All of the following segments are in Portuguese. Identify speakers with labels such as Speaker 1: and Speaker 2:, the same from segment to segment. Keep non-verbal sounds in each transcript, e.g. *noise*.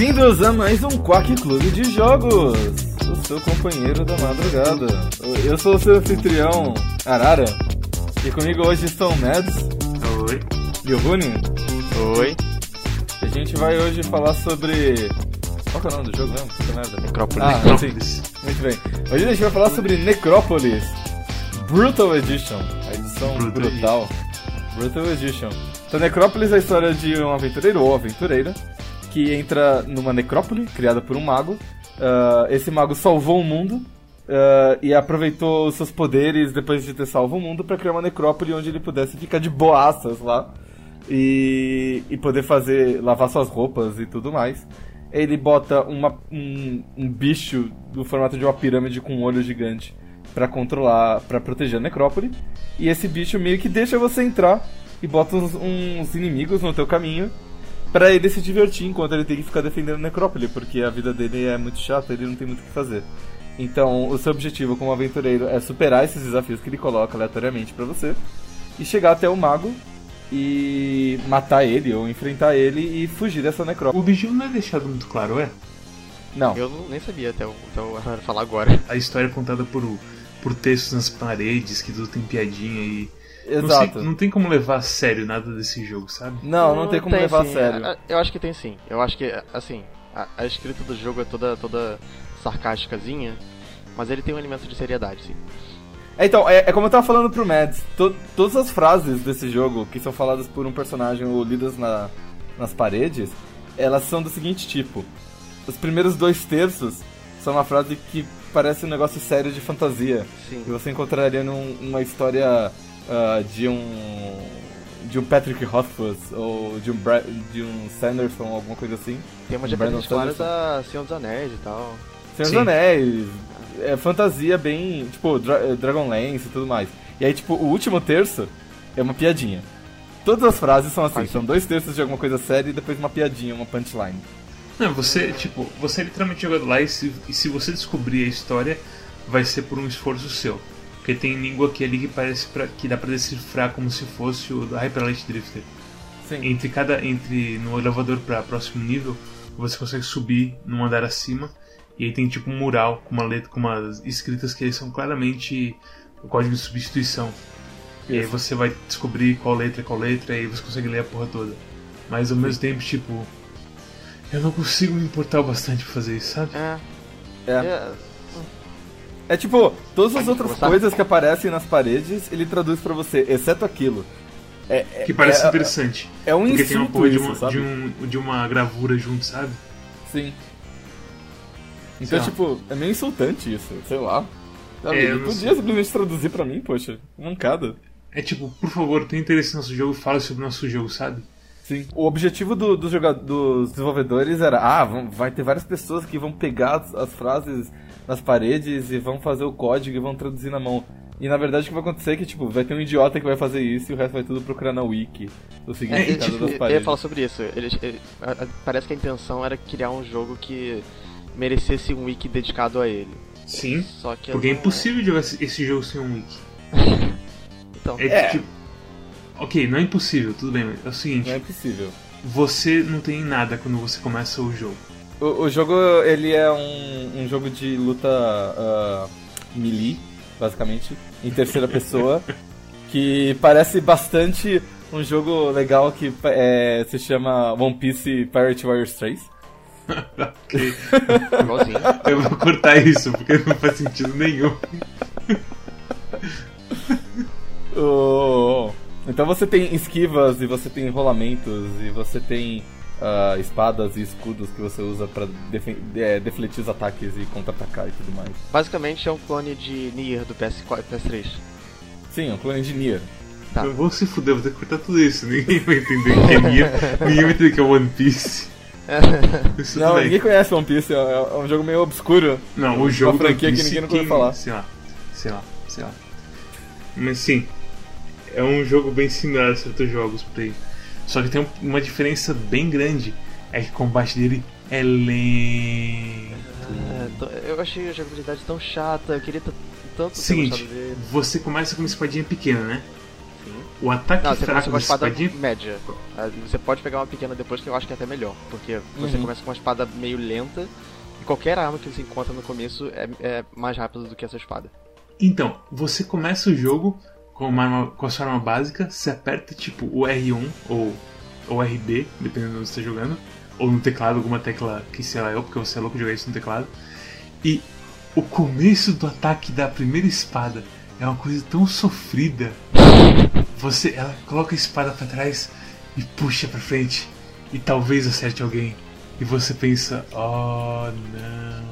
Speaker 1: Bem-vindos a mais um Quack Clube de Jogos, o seu companheiro da madrugada. Eu sou o seu anfitrião, Arara, e comigo hoje estão o Mads
Speaker 2: Oi.
Speaker 1: e o Rune.
Speaker 3: Oi.
Speaker 1: A gente vai hoje falar sobre. Qual que é o nome do jogo mesmo? Puta merda.
Speaker 3: Necrópolis.
Speaker 1: Ah,
Speaker 2: Necrópolis.
Speaker 1: sim. Muito bem. Hoje a gente vai falar sobre Necrópolis Brutal Edition, a edição
Speaker 2: Brutal
Speaker 1: brutal. Brutal Edition. Então, Necrópolis é a história de um aventureiro ou aventureira que entra numa necrópole criada por um mago. Ah, esse mago salvou o mundo ah, e aproveitou os seus poderes depois de ter salvo o mundo para criar uma necrópole onde ele pudesse ficar de boaças lá e, e poder fazer lavar suas roupas e tudo mais. Ele bota uma- um, um bicho do formato de uma pirâmide com um olho gigante pra controlar, pra proteger a necrópole. E esse bicho meio que deixa você entrar e bota uns, uns inimigos no teu caminho pra ele se divertir enquanto ele tem que ficar defendendo a necrópole, porque a vida dele é muito chata, ele não tem muito o que fazer. Então, o seu objetivo como aventureiro é superar esses desafios que ele coloca aleatoriamente pra você e chegar até o mago e matar ele ou enfrentar ele e fugir dessa necrópole.
Speaker 2: O objetivo não é deixado muito claro, é?
Speaker 1: Não.
Speaker 3: Eu não- nem sabia até o, até o falar agora.
Speaker 2: A história é contada por, por textos nas paredes, que tudo tem piadinha e. Não,
Speaker 1: Exato.
Speaker 2: sei- não tem como levar a sério nada desse jogo, sabe?
Speaker 1: Não, não tem como levar
Speaker 3: sim.
Speaker 1: a sério.
Speaker 3: A- a- Eu acho que tem sim. Eu acho que, assim, a, a escrita do jogo é toda, toda sarcásticazinha, mas ele tem um elemento de seriedade, sim.
Speaker 1: É, Então, é, é como eu tava falando pro Mads, to- todas as frases desse jogo que são faladas por um personagem ou lidas na, nas paredes, elas são do seguinte tipo. Os primeiros dois terços são uma frase que parece um negócio sério de fantasia.
Speaker 3: Sim.
Speaker 1: Que você encontraria num- numa história ah, de um. de um Patrick Rothfuss ou de um, Bra de um Sanderson, alguma coisa assim.
Speaker 3: Tem umas
Speaker 1: Um Brandon
Speaker 3: referências claras
Speaker 1: Sanderson.
Speaker 3: a Senhor dos Anéis e tal.
Speaker 1: Senhor
Speaker 2: Sim.
Speaker 1: dos Anéis, é fantasia bem, tipo, Dra eh, Dragonlance e tudo mais. E aí, tipo, o último terço é uma piadinha. Todas as frases são assim, são dois terços de alguma coisa séria e depois uma piadinha, uma punchline.
Speaker 2: Não, você, tipo, você é literalmente jogando lá e se, e se você descobrir a história, vai ser por um esforço seu. Porque tem língua aqui ali que parece pra, que dá pra decifrar como se fosse o da Hyper Light Drifter.
Speaker 1: Sim.
Speaker 2: Entre cada. Entre no elevador pra próximo nível, você consegue subir num andar acima. E aí tem tipo um mural com uma letra, com umas escritas que são claramente o código de substituição. E aí
Speaker 1: Isso.
Speaker 2: você vai descobrir qual letra é qual letra e aí você consegue ler a porra toda. Mas ao mesmo tempo, tipo. Eu não consigo me importar o bastante pra fazer isso, sabe?
Speaker 3: É.
Speaker 1: É.
Speaker 3: é
Speaker 1: É tipo, todas as outras coisas que aparecem nas paredes, ele traduz pra você, exceto aquilo. É, é-
Speaker 2: Que parece
Speaker 1: é,
Speaker 2: interessante.
Speaker 1: É um
Speaker 2: Porque tem uma
Speaker 1: insulto
Speaker 2: porra de uma, de, um, de uma gravura junto, sabe?
Speaker 1: Sim. Então, tipo, é meio insultante isso, sei lá. Sabe,
Speaker 2: É, eu
Speaker 1: ele
Speaker 2: não
Speaker 1: podia
Speaker 2: sei.
Speaker 1: simplesmente traduzir pra mim, poxa, mancada.
Speaker 2: É tipo, por favor, tem interesse no nosso jogo, fala sobre o nosso jogo, sabe?
Speaker 1: Sim. O objetivo do, do dos desenvolvedores era, ah, vão- vai ter várias pessoas que vão pegar as, as frases nas paredes e vão fazer o código e vão traduzir na mão. E na verdade o que vai acontecer é que, tipo, vai ter um idiota que vai fazer isso e o resto vai tudo procurar na wiki. O
Speaker 3: É,
Speaker 1: significado
Speaker 3: tipo,
Speaker 1: das
Speaker 3: eu ia
Speaker 1: paredes.
Speaker 3: falar sobre isso. Eles, ele- a- a- parece que a intenção era criar um jogo que merecesse um wiki dedicado a ele.
Speaker 2: Sim.
Speaker 3: Só que
Speaker 2: Porque é
Speaker 3: não-
Speaker 2: impossível jogar esse esse jogo sem um wiki. *laughs*
Speaker 3: Então,
Speaker 2: É,
Speaker 1: É.
Speaker 2: tipo. Ok, não é impossível, tudo bem, mas é o seguinte:
Speaker 1: Não é possível.
Speaker 2: você não tem nada quando você começa o jogo.
Speaker 1: O, o jogo, ele é um, um jogo de luta ah, melee, basicamente, em terceira *laughs* pessoa, que parece bastante um jogo legal que é, se chama One Piece Pirate Warriors 3.
Speaker 2: Ok, *laughs* eu vou cortar isso porque não faz sentido nenhum. *laughs*
Speaker 1: O- Então você tem esquivas e você tem rolamentos e você tem ah, espadas e escudos que você usa pra defen- é, defletir os ataques e contra-atacar e tudo mais.
Speaker 3: Basicamente é um clone de Nier do PS4, PS3.
Speaker 1: Sim, é um clone de Nier.
Speaker 3: Tá.
Speaker 2: Eu vou se fuder, vou ter que cortar tudo isso. Ninguém vai entender o que é Nier, *laughs* ninguém vai entender o que é One Piece. *laughs* Isso
Speaker 1: Não,
Speaker 2: bem.
Speaker 1: ninguém conhece One Piece, é é um jogo meio obscuro.
Speaker 2: Não, o jogo
Speaker 1: Uma franquia que ninguém nunca ouviu
Speaker 2: quem-
Speaker 1: falar.
Speaker 2: Sei lá, sei lá, sei lá. Mas sim, é um jogo bem similar a certos jogos por aí. Só que tem um- uma diferença bem grande. É que o combate dele é lento.
Speaker 3: É, eu achei a jogabilidade tão chata, eu queria tanto
Speaker 2: Seguinte,
Speaker 3: dele.
Speaker 2: você começa com uma espadinha pequena, né?
Speaker 3: Sim.
Speaker 2: O ataque
Speaker 3: Não, você começa
Speaker 2: fraco
Speaker 3: com uma espada
Speaker 2: espadinha.
Speaker 3: média. Ah, Você pode pegar uma pequena depois que eu acho que é até melhor. Porque você
Speaker 1: Uhum.
Speaker 3: começa com uma espada meio lenta e qualquer arma que você encontra no começo é, é mais rápido do que essa espada.
Speaker 2: Então, você começa o jogo com, uma arma, com a sua arma básica, você aperta tipo o R1 ou ou RB, dependendo de onde você está jogando, ou no teclado, alguma tecla que sei lá eu, porque você é louco de jogar isso no teclado. E o começo do ataque da primeira espada é uma coisa tão sofrida. Você, ela coloca a espada pra trás e puxa pra frente e talvez acerte alguém. E você pensa, oh não.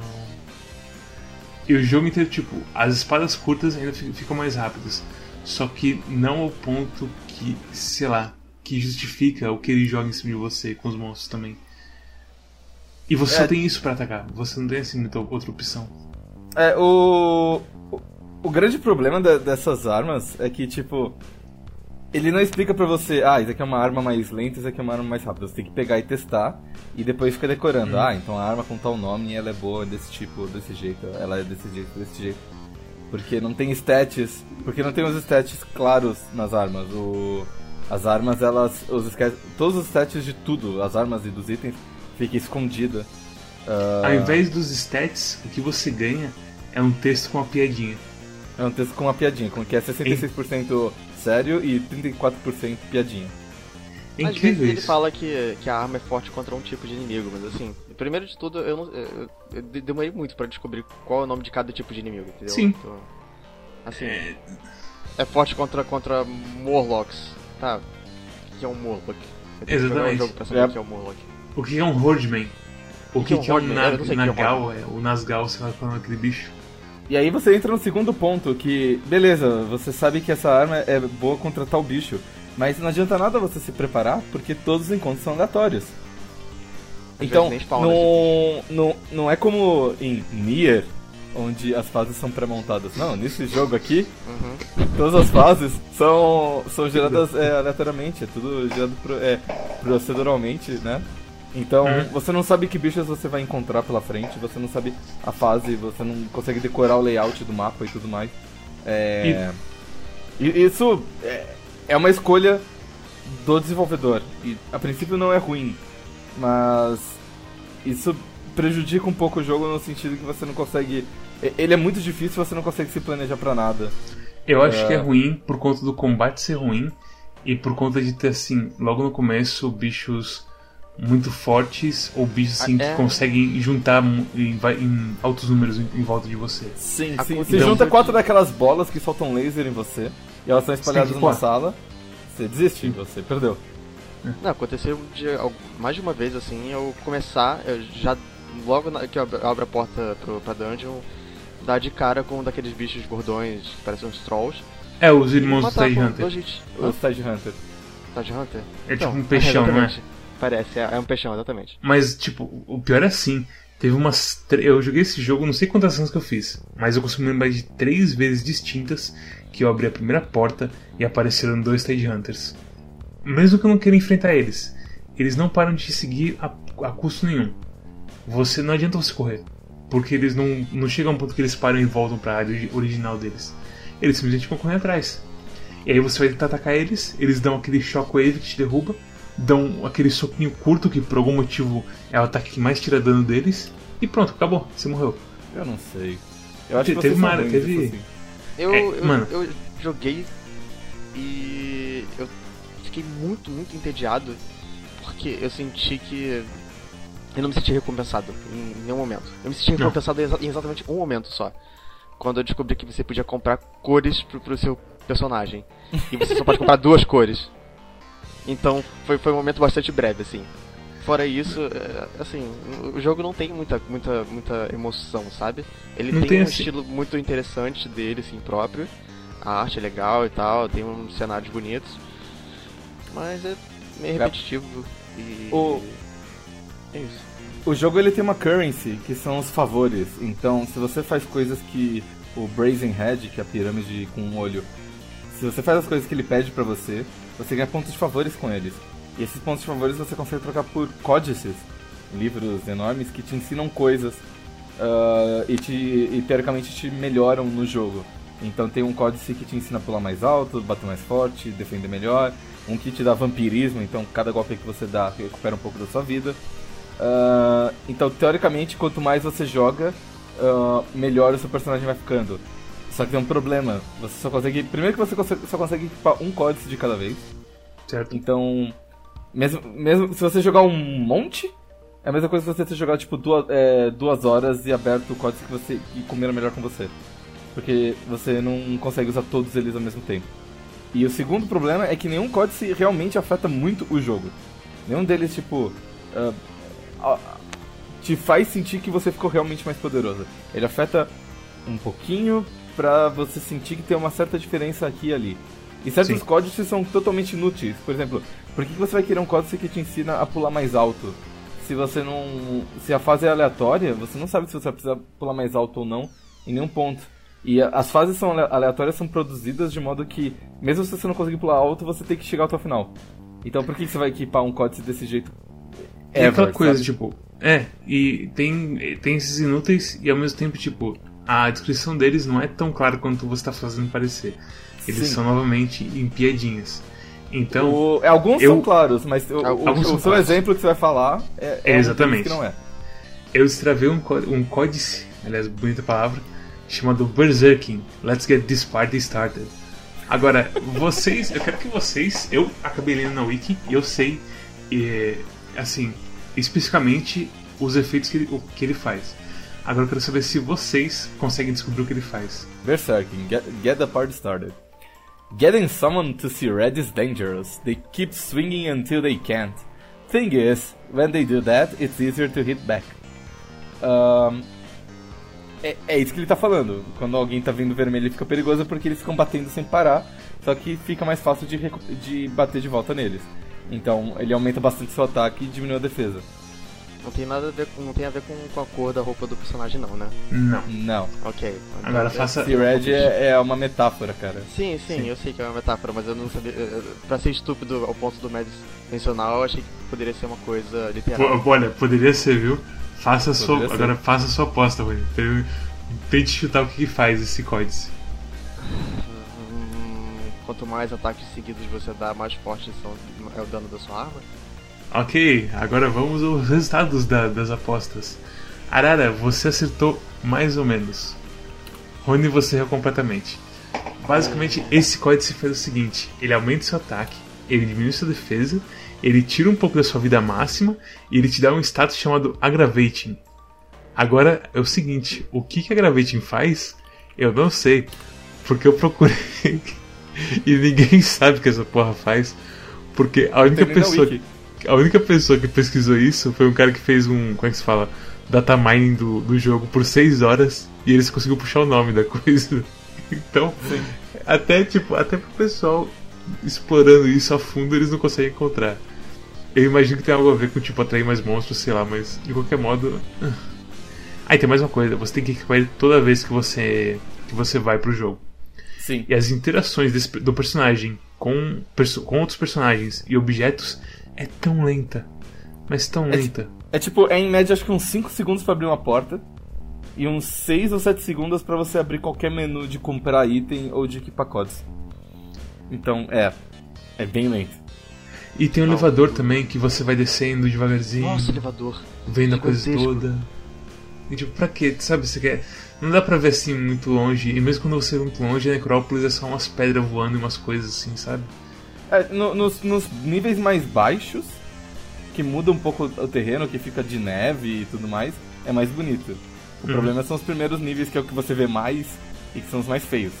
Speaker 2: E o jogo inteiro, tipo, as espadas curtas ainda fi- ficam mais rápidas. Só que não ao ponto que, sei lá, que justifica o que ele joga em cima de você com os monstros também. E você
Speaker 1: É.
Speaker 2: só tem isso pra atacar, você não tem assim muita outra opção.
Speaker 1: É, o, o. Grande problema dessas armas é que, tipo. Ele não explica pra você, ah, isso aqui é uma arma mais lenta, isso aqui é uma arma mais rápida. Você tem que pegar e testar e depois fica decorando. Ah, então a arma com tal nome ela é boa desse tipo, desse jeito, ela é desse jeito, desse jeito. Porque não tem stats, porque não tem os stats claros nas armas. O, as armas, elas. Os, todos os stats de tudo, as armas e dos itens, fica escondida. Ah,
Speaker 2: Ao invés dos stats, o que você ganha é um texto com uma piadinha.
Speaker 1: É um texto com uma piadinha, com que é 66% sério e 34% piadinha.
Speaker 2: É
Speaker 3: Às vezes
Speaker 2: incrível
Speaker 3: ele fala que, que a arma é forte contra um tipo de inimigo, mas assim, primeiro de tudo, eu, não, eu, eu de- demorei muito pra descobrir qual é o nome de cada tipo de inimigo, entendeu?
Speaker 2: Sim.
Speaker 3: Então, assim,
Speaker 2: É,
Speaker 3: é forte contra, contra Morlocks, tá? O que é um Morlock? Um
Speaker 2: Exatamente.
Speaker 3: jogo pra saber
Speaker 1: É.
Speaker 3: o que é um Morlock.
Speaker 2: o que é um Hordman? O que,
Speaker 3: que é um
Speaker 2: que é um
Speaker 3: é um
Speaker 2: Nagal? É, o Nasgal, sei lá qual é aquele bicho.
Speaker 1: E aí você entra no segundo ponto, que, beleza, você sabe que essa arma é boa contra tal bicho, mas não adianta nada você se preparar, porque todos os encontros são aleatórios. Então, não, não, não é como em Nier, onde as fases são pré-montadas. Não, nesse jogo aqui,
Speaker 3: Uhum.
Speaker 1: todas as fases são, são geradas é, aleatoriamente, é tudo gerado pro- é, proceduralmente, né? Então,
Speaker 2: Uhum.
Speaker 1: você não sabe que bichos você vai encontrar pela frente, você não sabe a fase, você não consegue decorar o layout do mapa e tudo mais. É... E isso é, é uma escolha do desenvolvedor. E a princípio não é ruim, mas isso prejudica um pouco o jogo no sentido que você não consegue. Ele é muito difícil, você não consegue se planejar pra nada.
Speaker 2: Eu acho
Speaker 1: É.
Speaker 2: que é ruim por conta do combate ser ruim e por conta de ter, assim, logo no começo, bichos muito fortes ou bichos assim
Speaker 3: Ah, é.
Speaker 2: que conseguem juntar em, em altos números em, em volta de você.
Speaker 1: Sim, sim. Você
Speaker 2: Então-
Speaker 1: junta quatro daquelas bolas que soltam laser em você e elas estão espalhadas
Speaker 2: que
Speaker 1: numa sala. Você desiste, você perdeu.
Speaker 3: Não, aconteceu de, mais de uma vez assim, eu começar, eu já logo na- que eu abro, a porta pro, pra dungeon, dar de cara com um daqueles bichos gordões que parecem uns trolls.
Speaker 2: É, os irmãos do
Speaker 3: com
Speaker 2: Hunter.
Speaker 3: dois hits.
Speaker 1: O Side Hunter.
Speaker 3: Tide Hunter?
Speaker 2: É tipo
Speaker 3: Não,
Speaker 2: um peixão, é?
Speaker 3: exatamente. Parece, é, é um peixão, exatamente.
Speaker 2: Mas, tipo, o pior é assim. Teve umas. tre- Eu joguei esse jogo, não sei quantas anos que eu fiz, mas eu consigo me lembrar de três vezes distintas que eu abri a primeira porta e apareceram dois Tide Hunters. Mesmo que eu não queira enfrentar eles, eles não param de te seguir a, a custo nenhum. Você não adianta você correr, porque eles não, não chegam a um ponto que eles param e voltam pra área ori- original deles. Eles simplesmente vão correr atrás. E aí você vai tentar atacar eles, eles dão aquele shockwave que te derruba, dão aquele soquinho curto que por algum motivo é o ataque que mais tira dano deles, e pronto, acabou, você morreu.
Speaker 1: Eu não sei. Eu acho
Speaker 2: Te-
Speaker 1: que
Speaker 2: teve uma- teve-
Speaker 1: isso, assim.
Speaker 3: Eu,
Speaker 2: É,
Speaker 3: eu,
Speaker 2: mano.
Speaker 3: eu joguei e fiquei muito, muito entediado porque eu senti que eu não me senti recompensado em nenhum momento. Eu me senti recompensado em exa- em exatamente um momento só. Quando eu descobri que você podia comprar cores pro, pro seu personagem. E você só pode comprar *laughs* duas cores. Então foi, foi um momento bastante breve, assim. Fora isso, é, assim, o jogo não tem muita, muita, muita emoção, sabe? Ele tem,
Speaker 2: tem
Speaker 3: um
Speaker 2: assim-
Speaker 3: estilo muito interessante dele, assim, próprio. A arte é legal e tal, tem uns cenários bonitos. Mas é meio repetitivo e.
Speaker 1: O-
Speaker 3: É isso.
Speaker 1: O jogo ele tem uma currency, que são os favores. Então, se você faz coisas que o Brazen Head, que é a pirâmide com um olho, se você faz as coisas que ele pede pra você, você ganha pontos de favores com eles. E esses pontos de favores você consegue trocar por códices, livros enormes que te ensinam coisas ah, e, te, e teoricamente te melhoram no jogo. Então tem um códice que te ensina a pular mais alto, bater mais forte, defender melhor. Um que te dá vampirismo, então cada golpe que você dá recupera um pouco da sua vida. Uh, então, teoricamente, quanto mais você joga, uh, melhor o seu personagem vai ficando. Só que tem um problema. Você só consegue. Primeiro que você consegue, só consegue equipar um códice de cada vez.
Speaker 2: Certo.
Speaker 1: Então. Mesmo, mesmo se você jogar um monte, é a mesma coisa que você ter jogado tipo duas, é, duas horas e aberto o códice que você. e combina melhor com você. Porque você não consegue usar todos eles ao mesmo tempo. E o segundo problema é que nenhum códice realmente afeta muito o jogo. Nenhum deles, tipo. Uh, te faz sentir que você ficou realmente mais poderoso. Ele afeta um pouquinho pra você sentir que tem uma certa diferença aqui e ali. E certos Sim. códices são totalmente inúteis. Por exemplo, por que você vai querer um códice que te ensina a pular mais alto? Se você não. Se a fase é aleatória, você não sabe se você vai precisar pular mais alto ou não em nenhum ponto. E as fases são aleatórias são produzidas de modo que, mesmo se você não conseguir pular alto, você tem que chegar até o final. Então por que você vai equipar um códice desse jeito
Speaker 2: é aquela coisa, sabe? tipo, é, e tem, tem esses inúteis e ao mesmo tempo, tipo, a descrição deles não é tão clara quanto você está fazendo parecer. Eles Sim. são novamente em piadinhas. Então.
Speaker 1: O, é, alguns eu, são claros, mas o, o, o seu claros. exemplo que você vai falar é, é,
Speaker 2: é exatamente.
Speaker 1: que não é.
Speaker 2: Eu estravei um, um códice, aliás, bonita palavra, chamado Berserking. Let's get this party started. Agora, vocês, eu quero que vocês, eu acabei lendo na wiki e eu sei e, assim, especificamente os efeitos que ele, o que ele faz. Agora eu quero saber se vocês conseguem descobrir o que ele faz.
Speaker 1: Berserking, get, get the party started. Getting someone to see red is dangerous. They keep swinging until they can't. Thing is, when they do that, it's easier to hit back. Um, é, é, isso que ele tá falando. Quando alguém tá vindo vermelho, ele fica perigoso porque eles ficam batendo sem parar. Só que fica mais fácil de, de bater de volta neles. Então ele aumenta bastante seu ataque e diminui a defesa.
Speaker 3: Não tem nada a ver com, não tem a ver com, com a cor da roupa do personagem não, né?
Speaker 2: Não.
Speaker 1: Não.
Speaker 3: Ok.
Speaker 2: Agora faça.
Speaker 1: Se Red é, é, uma metáfora, cara.
Speaker 3: Sim, sim, sim, eu sei que é uma metáfora, mas eu não sabia. Pra ser estúpido ao ponto do Mads mencionar, eu achei que poderia ser uma coisa literal.
Speaker 2: Pô, olha, poderia ser, viu? Faça sua, ser. agora faça a sua aposta, Rony. Tente chutar o que faz esse códice
Speaker 3: quanto mais ataques seguidos você dá, mais forte são, é o dano da sua arma.
Speaker 2: Ok, agora vamos aos resultados da, das apostas. Arara, você acertou mais ou menos. Rony, você errou completamente. Basicamente, esse código faz o seguinte: ele aumenta seu ataque, ele diminui sua defesa, ele tira um pouco da sua vida máxima e ele te dá um status chamado Aggravating. Agora é o seguinte: o que, que Aggravating faz? Eu não sei, porque eu procurei *laughs* e ninguém *laughs* sabe o que essa porra faz. Porque a única pessoa. A única pessoa que pesquisou isso foi um cara que fez um. Como é que se fala? Data mining do, do jogo por 6 horas e eles conseguiu puxar o nome da *laughs* coisa. Então, Sim. até tipo, até pro pessoal explorando isso a fundo eles não conseguem encontrar. Eu imagino que tem algo a ver com tipo atrair mais monstros, sei lá, mas de qualquer modo. *laughs* Ah, tem mais uma coisa, você tem que equipar ele toda vez que você que você vai pro jogo.
Speaker 1: Sim.
Speaker 2: E as interações desse, do personagem com, com outros personagens e objetos é tão lenta. Mas tão
Speaker 1: é,
Speaker 2: lenta.
Speaker 1: É tipo, é em média acho que uns 5 segundos para abrir uma porta. E uns 6 ou 7 segundos para você abrir qualquer menu de comprar item ou de equipar codes. Então, é. É bem lento.
Speaker 2: E tem um oh, elevador também que você vai descendo devagarzinho.
Speaker 3: Nossa, elevador.
Speaker 2: Vendo a coisa toda. E tipo, pra quê? Sabe, você quer. Não dá pra ver assim muito longe, e mesmo quando você vê muito longe, a necrópolis é só umas pedras voando e umas coisas assim, sabe?
Speaker 1: É, no, nos, nos níveis mais baixos, que muda um pouco o terreno, que fica de neve e tudo mais, é mais bonito. O uhum. problema são os primeiros níveis, que é o que você vê mais e que são os mais feios.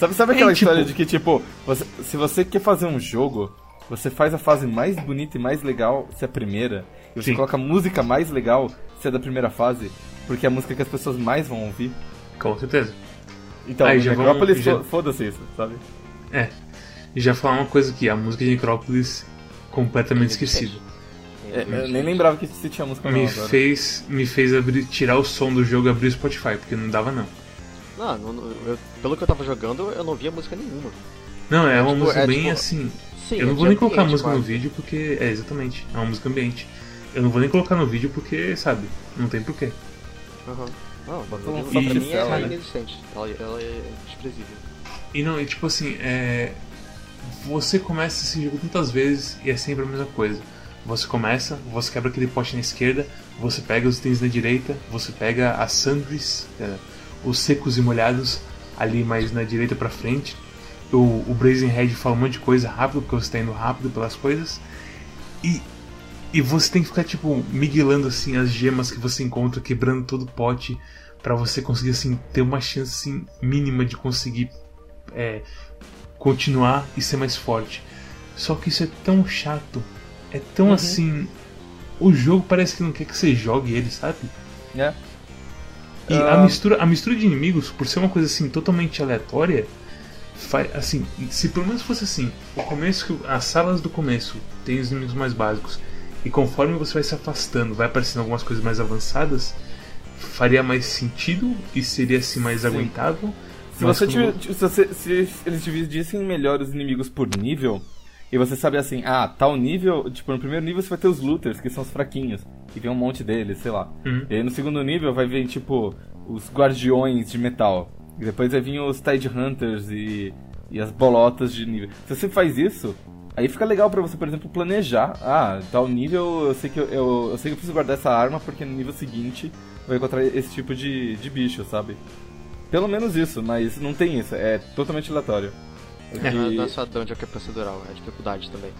Speaker 1: Sabe, sabe aquela é, tipo... história de que, tipo, você, se você quer fazer um jogo, você faz a fase mais bonita e mais legal se é a primeira, e você Sim. coloca a música mais legal se é da primeira fase, porque é a música que as pessoas mais vão ouvir.
Speaker 2: Com certeza.
Speaker 1: Então, Aí, já Necrópolis, já... foda-se isso, sabe?
Speaker 2: É. E já falar uma coisa aqui, a música de Necrópolis completamente esquecida.
Speaker 1: É, eu nem lembrava que se tinha música
Speaker 2: me fez Me fez abrir, tirar o som do jogo e abrir o Spotify, porque não dava não.
Speaker 3: Não, não eu, pelo que eu tava jogando, eu não via música nenhuma.
Speaker 2: Não, é uma tipo, música é, bem tipo, assim. Sim, eu não vou nem colocar música quase. no vídeo porque. É, exatamente. É uma música ambiente. Eu não vou nem colocar no vídeo porque, sabe, não tem porquê.
Speaker 3: Uhum. Não,
Speaker 1: Botou um
Speaker 3: pra
Speaker 1: soft
Speaker 3: mim é
Speaker 1: aí.
Speaker 3: inexistente. Ela, ela é desprezível.
Speaker 2: E não, e tipo assim, é. Você começa esse jogo tantas vezes e é sempre a mesma coisa. Você começa, você quebra aquele poste na esquerda, você pega os itens na direita, você pega as sandries, é, os secos e molhados ali mais na direita pra frente. O, o Brazen Head fala um monte de coisa rápido, porque você tá indo rápido pelas coisas. E, e você tem que ficar tipo miguelando assim as gemas que você encontra, quebrando todo o pote pra você conseguir assim ter uma chance assim, mínima de conseguir é, continuar e ser mais forte. Só que isso é tão chato, é tão assim. O jogo parece que não quer que você jogue ele, sabe?
Speaker 1: É.
Speaker 2: E
Speaker 1: Ah.
Speaker 2: a mistura, a mistura de inimigos, por ser uma coisa assim totalmente aleatória, faz assim, se pelo menos fosse assim, o começo, as salas do começo tem os inimigos mais básicos, e conforme você vai se afastando, vai aparecendo algumas coisas mais avançadas, faria mais sentido e seria assim mais aguentável.
Speaker 1: Se, você
Speaker 2: como-
Speaker 1: tiver- se, se eles dividissem melhor os inimigos por nível, e você sabe assim, ah, tal nível, tipo, no primeiro nível você vai ter os looters, que são os fraquinhos, e vem um monte deles, sei lá.
Speaker 2: Uhum.
Speaker 1: E aí no segundo nível vai vir, tipo, os guardiões de metal. E depois vai vir os Tide Hunters e, e as bolotas de nível. Se você faz isso, aí fica legal pra você, por exemplo, planejar. Ah, tal nível eu sei que eu, eu, eu sei que eu preciso guardar essa arma porque no nível seguinte eu vou encontrar esse tipo de, de bicho, sabe? Pelo menos isso, mas não tem isso, é totalmente aleatório.
Speaker 3: Não, é-
Speaker 1: E-
Speaker 3: não é só dungeon que é procedural, é dificuldade também.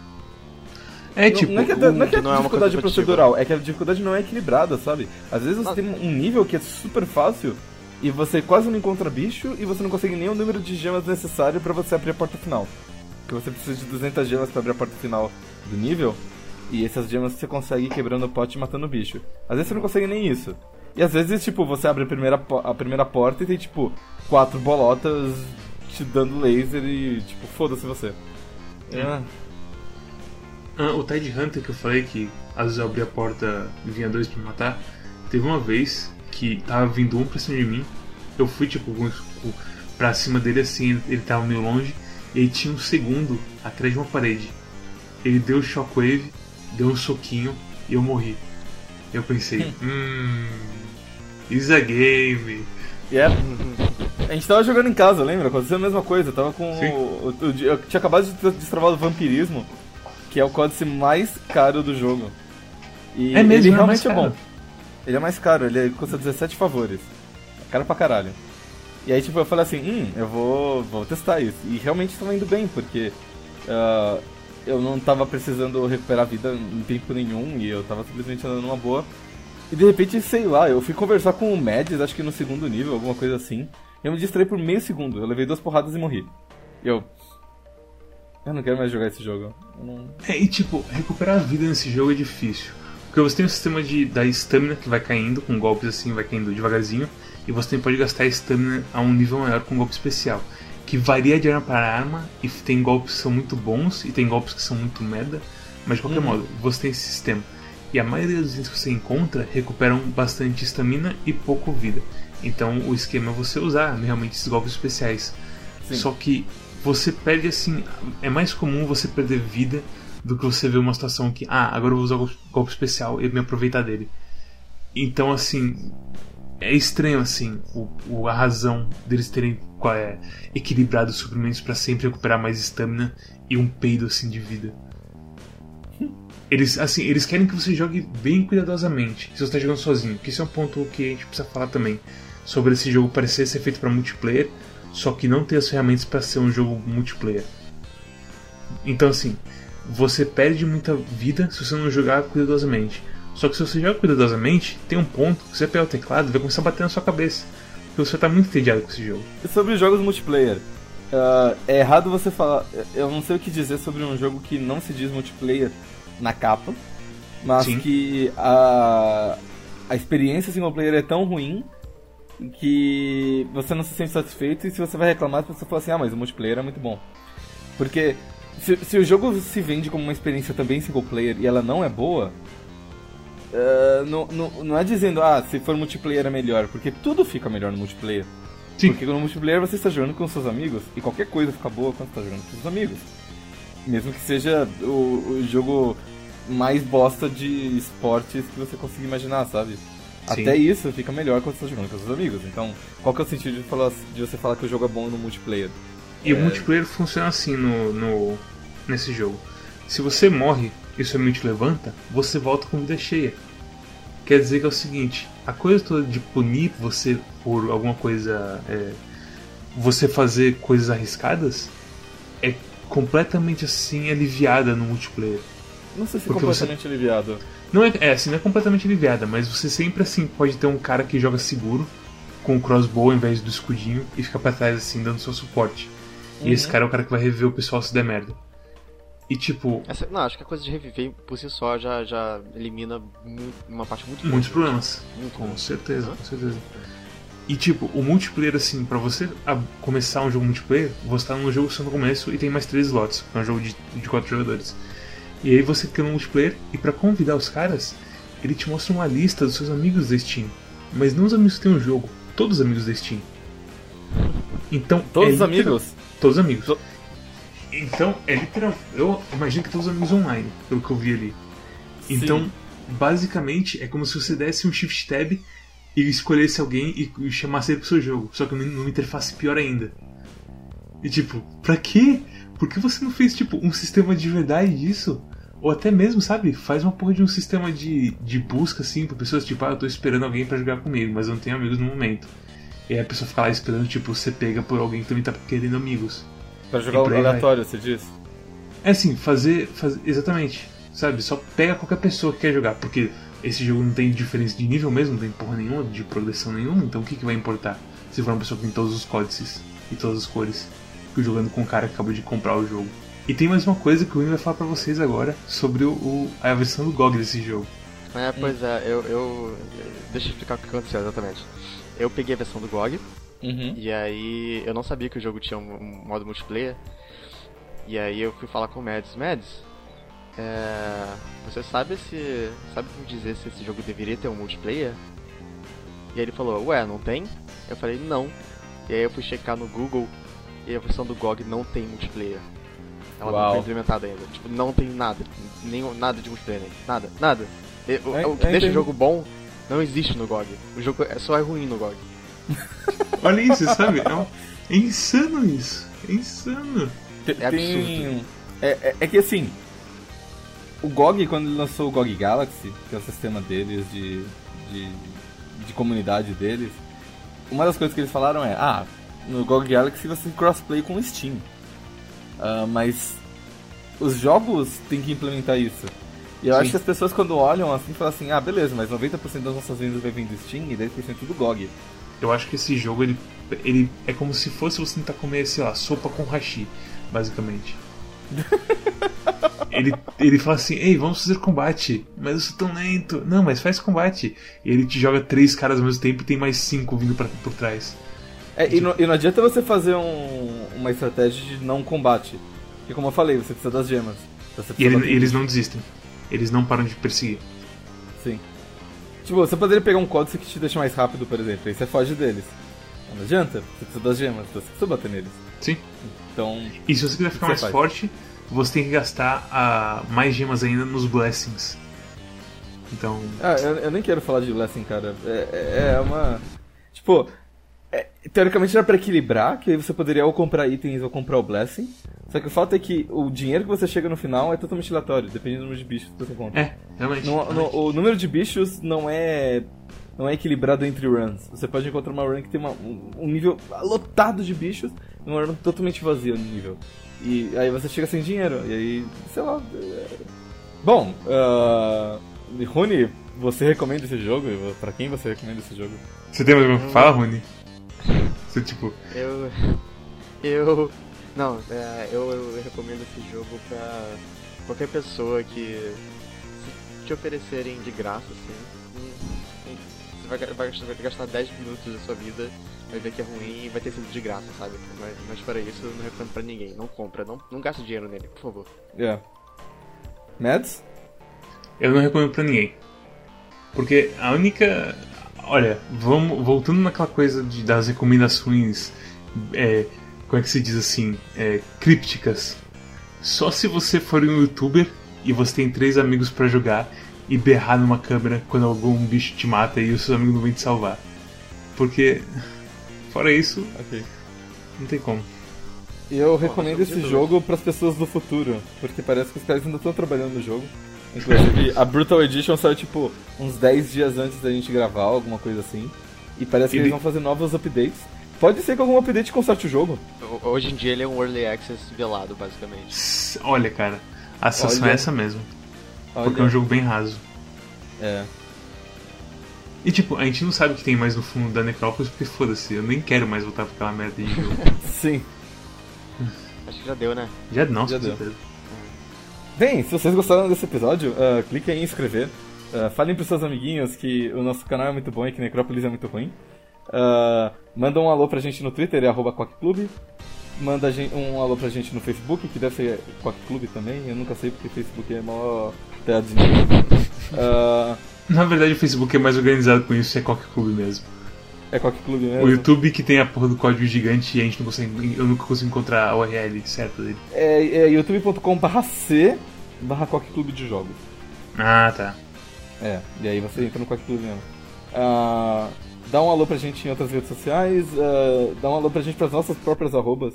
Speaker 2: É
Speaker 1: Não-
Speaker 2: tipo,
Speaker 1: não é que, é- não é, que é
Speaker 3: que não é uma
Speaker 1: dificuldade procedural, é que a dificuldade não é equilibrada, sabe? Às vezes você
Speaker 3: Não.
Speaker 1: tem um nível que é super fácil e você quase não encontra bicho e você não consegue nem o número de gemas necessário pra você abrir a porta final. Porque você precisa de 200 gemas pra abrir a porta final do nível e essas gemas você consegue quebrando o pote e matando o bicho. Às vezes você não consegue nem isso. E às vezes, tipo, você abre a primeira, a primeira porta e tem, tipo, quatro bolotas te dando laser e, tipo, foda-se você. Ah,
Speaker 2: Ah, o Tide Hunter que eu falei que às vezes eu abria a porta e vinha dois pra me matar. Teve uma vez que tava vindo um pra cima de mim. Eu fui tipo pra cima dele assim, ele, tava meio longe. E aí tinha um segundo atrás de uma parede. Ele deu o shockwave, deu um soquinho e eu morri. Eu pensei, *laughs* hum. Is a game.
Speaker 1: Yeah. A gente tava jogando em casa, lembra? Aconteceu a mesma coisa. Eu tava com.
Speaker 2: Sim.
Speaker 1: O, o- eu tinha acabado de ter destravado o vampirismo, que é o códice mais caro do jogo. E
Speaker 2: É mesmo,
Speaker 1: ele
Speaker 2: é
Speaker 1: realmente é
Speaker 2: caro.
Speaker 1: bom. Ele é mais caro, ele custa 17 favores. É caro pra caralho. E aí, tipo, eu falei assim, hum, eu vou, vou testar isso. E realmente tava indo bem, porque ah, eu não tava precisando recuperar a vida em tempo nenhum e eu tava simplesmente andando numa boa. E de repente, sei lá, eu fui conversar com o Mads, acho que no segundo nível, alguma coisa assim. Eu me distraí por meio segundo. Eu levei duas porradas e morri. E eu. Eu não quero mais jogar esse jogo. Não...
Speaker 2: É, e tipo, recuperar a vida nesse jogo é difícil. Porque você tem o sistema de, da estamina que vai caindo, com golpes assim, vai caindo devagarzinho. E você também pode gastar a estamina a um nível maior com golpe especial. Que varia de arma para arma, e tem golpes que são muito bons e tem golpes que são muito merda. Mas de qualquer
Speaker 1: Uhum.
Speaker 2: modo, você tem esse sistema. E a maioria dos itens que você encontra recuperam bastante estamina e pouco vida. Então o esquema é você usar realmente esses golpes especiais.
Speaker 1: Sim.
Speaker 2: Só que você perde assim. É mais comum você perder vida do que você ver uma situação que, ah, agora eu vou usar o golpe- especial e me aproveitar dele. Então, assim, é estranho, assim, o, o- a razão deles terem qual é, equilibrado os suprimentos para sempre recuperar mais estamina e um peido, assim, de vida. Eles, assim, eles querem que você jogue bem cuidadosamente, se você está jogando sozinho, que isso é um ponto que a gente precisa falar também. Sobre esse jogo parecer ser feito para multiplayer, só que não ter as ferramentas para ser um jogo multiplayer. Então, assim, você perde muita vida se você não jogar cuidadosamente. Só que se você joga cuidadosamente, tem um ponto que você pegar o teclado e vai começar a bater na sua cabeça. Porque você tá muito entediado com esse jogo.
Speaker 1: E sobre jogos multiplayer. ah, é errado você falar. Eu não sei o que dizer sobre um jogo que não se diz multiplayer na capa, mas
Speaker 2: Sim.
Speaker 1: que a, a experiência single player é tão ruim que você não se sente satisfeito e se você vai reclamar, você fala assim: ah, mas o multiplayer é muito bom. Porque se, se o jogo se vende como uma experiência também single player e ela não é boa, ah, não, não, não é dizendo, ah, se for multiplayer é melhor, porque tudo fica melhor no multiplayer.
Speaker 2: Sim.
Speaker 1: Porque no multiplayer você está jogando com seus amigos e qualquer coisa fica boa quando você está jogando com seus amigos. Mesmo que seja o, o jogo mais bosta de esportes que você consiga imaginar, sabe? Até isso fica melhor quando você está jogando com seus amigos. Então, qual que é o sentido de, falar, de você falar que o jogo é bom no multiplayer?
Speaker 2: E é... o multiplayer funciona assim no, no, nesse jogo. Se você morre e seu amigo te levanta, você volta com vida cheia. Quer dizer que é o seguinte, a coisa toda de punir você por alguma coisa. É, você fazer coisas arriscadas é completamente assim aliviada no multiplayer.
Speaker 1: Não sei se é completamente você... aliviado.
Speaker 2: Não é, é, assim, não é completamente aliviada, mas você sempre assim pode ter um cara que joga seguro com o crossbow ao invés do escudinho e fica pra trás assim, dando seu suporte. Uhum. E esse uhum. cara é o cara que vai reviver o pessoal se der merda. E tipo.
Speaker 3: Essa, não, acho que a coisa de reviver por si só já, já elimina muito, uma parte muito
Speaker 2: Muitos problemas. Muito com certeza, com certeza. E tipo, o multiplayer, assim, para você começar um jogo multiplayer, você tá num jogo só no começo e tem mais três slots. É um jogo de, de quatro jogadores. E aí você cria um multiplayer e para convidar os caras, ele te mostra uma lista dos seus amigos da Steam. Mas não os amigos que tem o jogo, todos os amigos da Steam. Então.
Speaker 1: Todos é os amigos?
Speaker 2: Todos os amigos. Então, é literal. Eu imagino que todos os amigos online, pelo que eu vi ali. Então, Sim. basicamente, é como se você desse um shift tab e escolhesse alguém e chamasse ele pro seu jogo. Só que numa interface pior ainda. E tipo, pra quê? Por que você não fez, tipo, um sistema de verdade disso? Ou até mesmo, sabe, faz uma porra de um sistema de, de busca, assim, pra pessoas, tipo, ah, eu tô esperando alguém para jogar comigo, mas eu não tenho amigos no momento. E aí a pessoa fica lá esperando, tipo, você pega por alguém que também tá querendo amigos.
Speaker 1: Pra jogar o aleatório, você diz?
Speaker 2: É assim, fazer, fazer. Exatamente. Sabe? Só pega qualquer pessoa que quer jogar. Porque esse jogo não tem diferença de nível mesmo, não tem porra nenhuma, de progressão nenhuma. Então o que, que vai importar? Se for uma pessoa que tem todos os códices e todas as cores. Que jogando com um cara que acabou de comprar o jogo. E tem mais uma coisa que o Win vai falar pra vocês agora sobre o, o, a versão do GOG desse jogo.
Speaker 3: É, pois é, eu, eu. Deixa eu explicar o que aconteceu exatamente. Eu peguei a versão do GOG, Uhum. E aí eu não sabia que o jogo tinha um, um, modo multiplayer. E aí eu fui falar com o Mads. Mads, é, você sabe se. Sabe me dizer se esse jogo deveria ter um multiplayer? E aí ele falou, ué, não tem? Eu falei, não. E aí eu fui checar no Google e a versão do GOG não tem multiplayer. Ela Uau. não foi implementada ainda. Tipo, não tem nada. Nem, nada de multiplayer. Nada, nada. o, é, o que é, deixa o jogo bom não existe no GOG. O jogo é, só é ruim no GOG. *laughs*
Speaker 2: Olha isso, sabe? É, um... é insano isso. É insano.
Speaker 1: É absurdo. É, é, é, que assim. O GOG, quando ele lançou o GOG Galaxy, que é o sistema deles de, de, de comunidade deles, uma das coisas que eles falaram é: ah, no GOG Galaxy você crossplay com o Steam. Uh, mas os jogos têm que implementar isso. E eu Sim. acho que as pessoas quando olham assim falam assim: ah, beleza, mas 90% das nossas vendas vai vir do Steam e 10% do GOG.
Speaker 2: Eu acho que esse jogo ele, ele é como se fosse você tentar comer, sei lá, sopa com hashi, basicamente. *laughs* ele, ele fala assim: Ei, vamos fazer combate, mas eu sou tão lento. Não, mas faz combate. E ele te joga três caras ao mesmo tempo e tem mais cinco vindo pra, por trás.
Speaker 1: É, e, não, e, não, adianta você fazer um, uma estratégia de não combate. Porque, como eu falei, você precisa das gemas.
Speaker 2: Então e ele, eles não desistem. Eles não param de perseguir.
Speaker 1: Sim. Tipo, você poderia pegar um código que te deixa mais rápido, por exemplo, aí você foge deles. Não adianta, você precisa das gemas, então você precisa bater neles.
Speaker 2: Sim.
Speaker 1: Então.
Speaker 2: E se você quiser ficar mais faz? forte, você tem que gastar uh, mais gemas ainda nos blessings. Então.
Speaker 1: Ah, eu, eu nem quero falar de blessing, cara. É, é, é uma. Tipo, teoricamente era pra equilibrar, que aí você poderia ou comprar itens ou comprar o Blessing. Só que o fato é que o dinheiro que você chega no final é totalmente aleatório, dependendo do número de bichos que você compra.
Speaker 2: É, realmente.
Speaker 1: No,
Speaker 2: realmente.
Speaker 1: No, o número de bichos não é não é equilibrado entre runs. Você pode encontrar uma run que tem uma, um nível lotado de bichos e uma run totalmente vazia no nível. E aí você chega sem dinheiro, e aí, sei lá. É... Bom, uh... Rune, você recomenda esse jogo? Pra quem você recomenda esse jogo?
Speaker 2: Você tem mais alguma Fala, Rune. Você tipo.
Speaker 3: Eu. Eu. Não, é, eu, eu recomendo esse jogo pra qualquer pessoa que te oferecerem de graça, assim. Você vai, vai, vai gastar 10 minutos da sua vida, vai ver que é ruim e vai ter sido de graça, sabe? Mas, mas para isso eu não recomendo pra ninguém. Não compra, não, não gasta dinheiro nele, por favor.
Speaker 1: Yeah. Mads?
Speaker 2: Eu não recomendo pra ninguém. Porque a única olha, vamos voltando naquela coisa de, das recomendações, é, como é que se diz assim, é, crípticas. Só se você for um youtuber e você tem três amigos para jogar e berrar numa câmera quando algum bicho te mata e os seus amigos não vêm te salvar. Porque, fora isso,
Speaker 1: Ok.
Speaker 2: não tem como.
Speaker 1: E eu recomendo esse jogo pras pessoas do futuro, porque parece que os caras ainda estão trabalhando no jogo. Inclusive, a Brutal Edition saiu tipo uns 10 dias antes da gente gravar, alguma coisa assim. E parece que eles vão fazer novos updates. Pode ser que algum update conserte o jogo.
Speaker 3: Ho- Hoje em dia ele é um early access velado, basicamente.
Speaker 2: Olha, cara, a sensação
Speaker 1: Olha.
Speaker 2: é essa mesmo.
Speaker 1: Olha,
Speaker 2: Porque é um jogo bem raso.
Speaker 1: É.
Speaker 2: E tipo, a gente não sabe o que tem mais no fundo da Necrópolis, porque foda-se, eu nem quero mais voltar pra aquela merda de jogo. *laughs*
Speaker 1: Sim.
Speaker 3: Acho que já deu, né?
Speaker 2: Já não,
Speaker 1: Já
Speaker 2: com
Speaker 1: deu.
Speaker 2: certeza.
Speaker 1: Bem, se vocês gostaram desse episódio, uh, cliquem em inscrever. Uh, falem pros seus amiguinhos que o nosso canal é muito bom e que Necrópolis é muito ruim. Uh, manda um alô pra gente no Twitter, é arroba. Manda um alô pra gente no Facebook, que deve ser Quackclub também. Eu nunca sei porque Facebook é maior de. Uh, *laughs*
Speaker 2: Na verdade, o Facebook é mais organizado com isso, é Clube mesmo.
Speaker 1: é Quackclub mesmo.
Speaker 2: O YouTube que tem a porra do código gigante e a gente não consegue. Eu nunca consigo encontrar a URL certa dele.
Speaker 1: É, é youtube.com barra Quackclub de jogos.
Speaker 2: Ah, tá.
Speaker 1: É, e aí você entra no Quack Club mesmo. Ah, dá um alô pra gente em outras redes sociais, ah, dá um alô pra gente pras nossas próprias arrobas,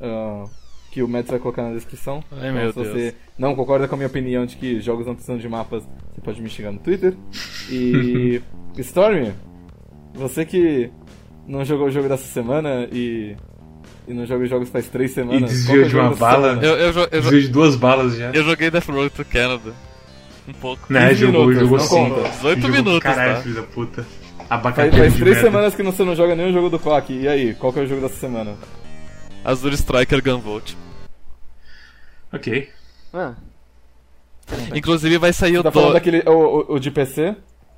Speaker 1: ah, que o Mads vai colocar na descrição.
Speaker 4: Ai,
Speaker 1: Então,
Speaker 4: meu
Speaker 1: se você
Speaker 4: Deus.
Speaker 1: não concorda com a minha opinião de que jogos não precisam de mapas, você pode me xingar no Twitter. E *laughs* Stormy, você que não jogou o jogo dessa semana e, e não joga os jogos faz três semanas.
Speaker 2: desviou
Speaker 1: é o
Speaker 2: de uma bala?
Speaker 1: semana?
Speaker 4: Eu, eu, eu, jo-
Speaker 2: Desvio de duas balas já.
Speaker 4: eu joguei Death Road to Canada. Um pouco.
Speaker 2: Né,
Speaker 1: 15
Speaker 2: jogou,
Speaker 1: minutos,
Speaker 2: jogou sim.
Speaker 1: conta.
Speaker 4: 18
Speaker 2: Jogou-
Speaker 4: minutos,
Speaker 2: Caralho,
Speaker 4: tá?
Speaker 2: filho da puta.
Speaker 1: Faz, faz
Speaker 2: de
Speaker 1: três
Speaker 2: merda.
Speaker 1: semanas que você não joga nenhum jogo do Quack. E aí, qual que é o jogo dessa semana?
Speaker 4: Azure Striker Gunvolt.
Speaker 2: Ok.
Speaker 3: Ah,
Speaker 4: Inclusive vai sair
Speaker 1: Você
Speaker 4: o
Speaker 1: tá falando
Speaker 4: do...
Speaker 1: daquele. O, o, o de PC?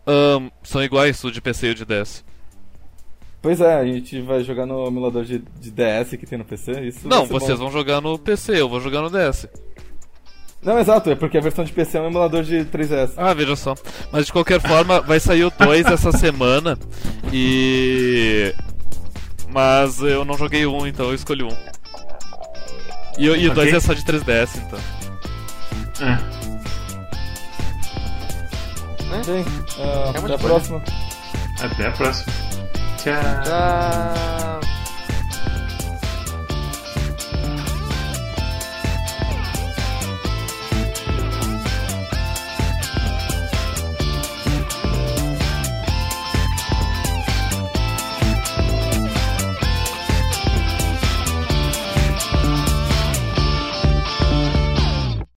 Speaker 4: Ahn, são iguais o de PC e o de DS.
Speaker 1: Pois é, a gente vai jogar no emulador de, de DS que tem no PC. Isso
Speaker 4: Não, vocês
Speaker 1: bom.
Speaker 4: vão jogar no PC, eu vou jogar no DS.
Speaker 1: Não, exato, é porque a versão de PC é um emulador de 3DS.
Speaker 4: Ah, veja só. Mas de qualquer forma, vai sair o 2 essa semana e. Mas eu não joguei um, então eu escolhi um. E, o- e o
Speaker 2: Ok.
Speaker 4: 2 é só de 3DS, então.
Speaker 2: Ah,
Speaker 1: Bem, ah,
Speaker 3: É
Speaker 1: até a próxima.
Speaker 2: até a próxima. Tchau.
Speaker 3: Tchau.